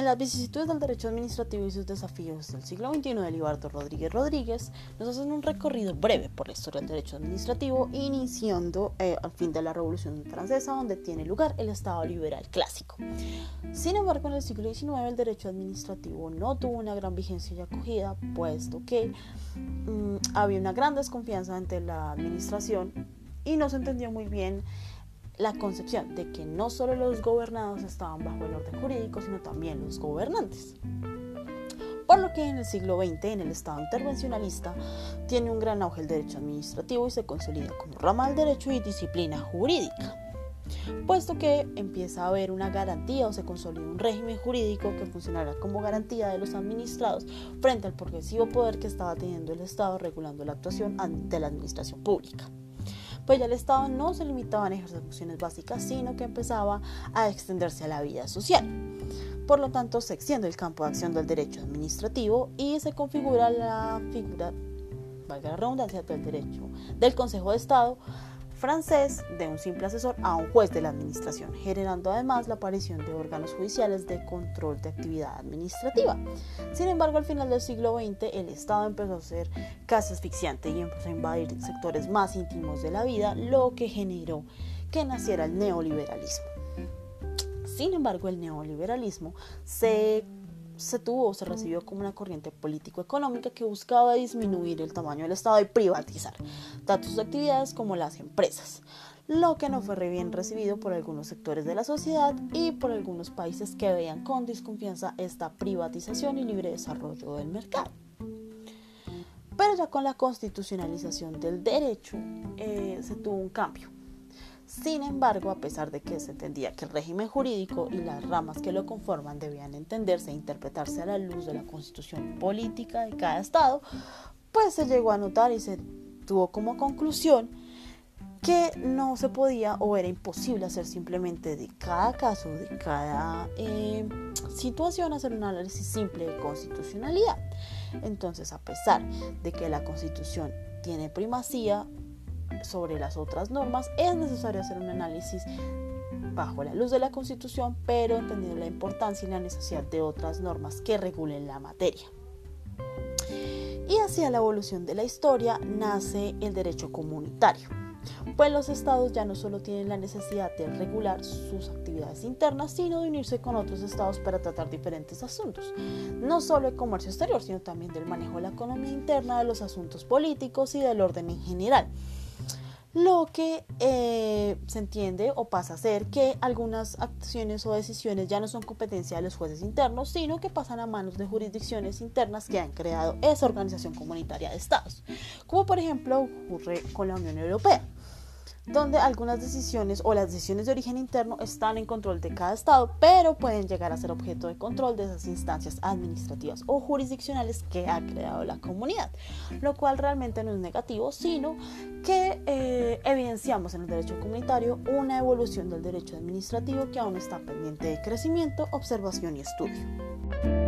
En las vicisitudes del derecho administrativo y sus desafíos del siglo XXI de Libardo Rodríguez Rodríguez, nos hacen un recorrido breve por la historia del derecho administrativo, iniciando eh, al fin de la Revolución Francesa, donde tiene lugar el Estado liberal clásico. Sin embargo, en el siglo XIX el derecho administrativo no tuvo una gran vigencia y acogida, puesto que mm, había una gran desconfianza entre la administración y no se entendió muy bien la concepción de que no solo los gobernados estaban bajo el orden jurídico, sino también los gobernantes. Por lo que en el siglo XX, en el Estado intervencionalista, tiene un gran auge el derecho administrativo y se consolida como rama del derecho y disciplina jurídica, puesto que empieza a haber una garantía o se consolida un régimen jurídico que funcionará como garantía de los administrados frente al progresivo poder que estaba teniendo el Estado regulando la actuación de la administración pública pues ya el Estado no se limitaba a ejercer funciones básicas, sino que empezaba a extenderse a la vida social. Por lo tanto, se extiende el campo de acción del derecho administrativo y se configura la figura, valga la redundancia, del derecho del Consejo de Estado francés de un simple asesor a un juez de la administración, generando además la aparición de órganos judiciales de control de actividad administrativa. Sin embargo, al final del siglo XX, el Estado empezó a ser casi asfixiante y empezó a invadir sectores más íntimos de la vida, lo que generó que naciera el neoliberalismo. Sin embargo, el neoliberalismo se se tuvo o se recibió como una corriente político-económica que buscaba disminuir el tamaño del Estado y privatizar tanto sus actividades como las empresas, lo que no fue bien recibido por algunos sectores de la sociedad y por algunos países que veían con desconfianza esta privatización y libre desarrollo del mercado. Pero ya con la constitucionalización del derecho eh, se tuvo un cambio sin embargo, a pesar de que se entendía que el régimen jurídico y las ramas que lo conforman debían entenderse e interpretarse a la luz de la constitución política de cada estado, pues se llegó a notar y se tuvo como conclusión que no se podía o era imposible hacer simplemente de cada caso, de cada eh, situación, hacer un análisis simple de constitucionalidad. Entonces, a pesar de que la constitución tiene primacía, sobre las otras normas, es necesario hacer un análisis bajo la luz de la Constitución, pero entendiendo la importancia y la necesidad de otras normas que regulen la materia. Y hacia la evolución de la historia nace el derecho comunitario, pues los estados ya no solo tienen la necesidad de regular sus actividades internas, sino de unirse con otros estados para tratar diferentes asuntos, no solo el comercio exterior, sino también del manejo de la economía interna, de los asuntos políticos y del orden en general lo que eh, se entiende o pasa a ser que algunas acciones o decisiones ya no son competencia de los jueces internos, sino que pasan a manos de jurisdicciones internas que han creado esa organización comunitaria de estados, como por ejemplo ocurre con la Unión Europea donde algunas decisiones o las decisiones de origen interno están en control de cada estado, pero pueden llegar a ser objeto de control de esas instancias administrativas o jurisdiccionales que ha creado la comunidad, lo cual realmente no es negativo, sino que eh, evidenciamos en el derecho comunitario una evolución del derecho administrativo que aún está pendiente de crecimiento, observación y estudio.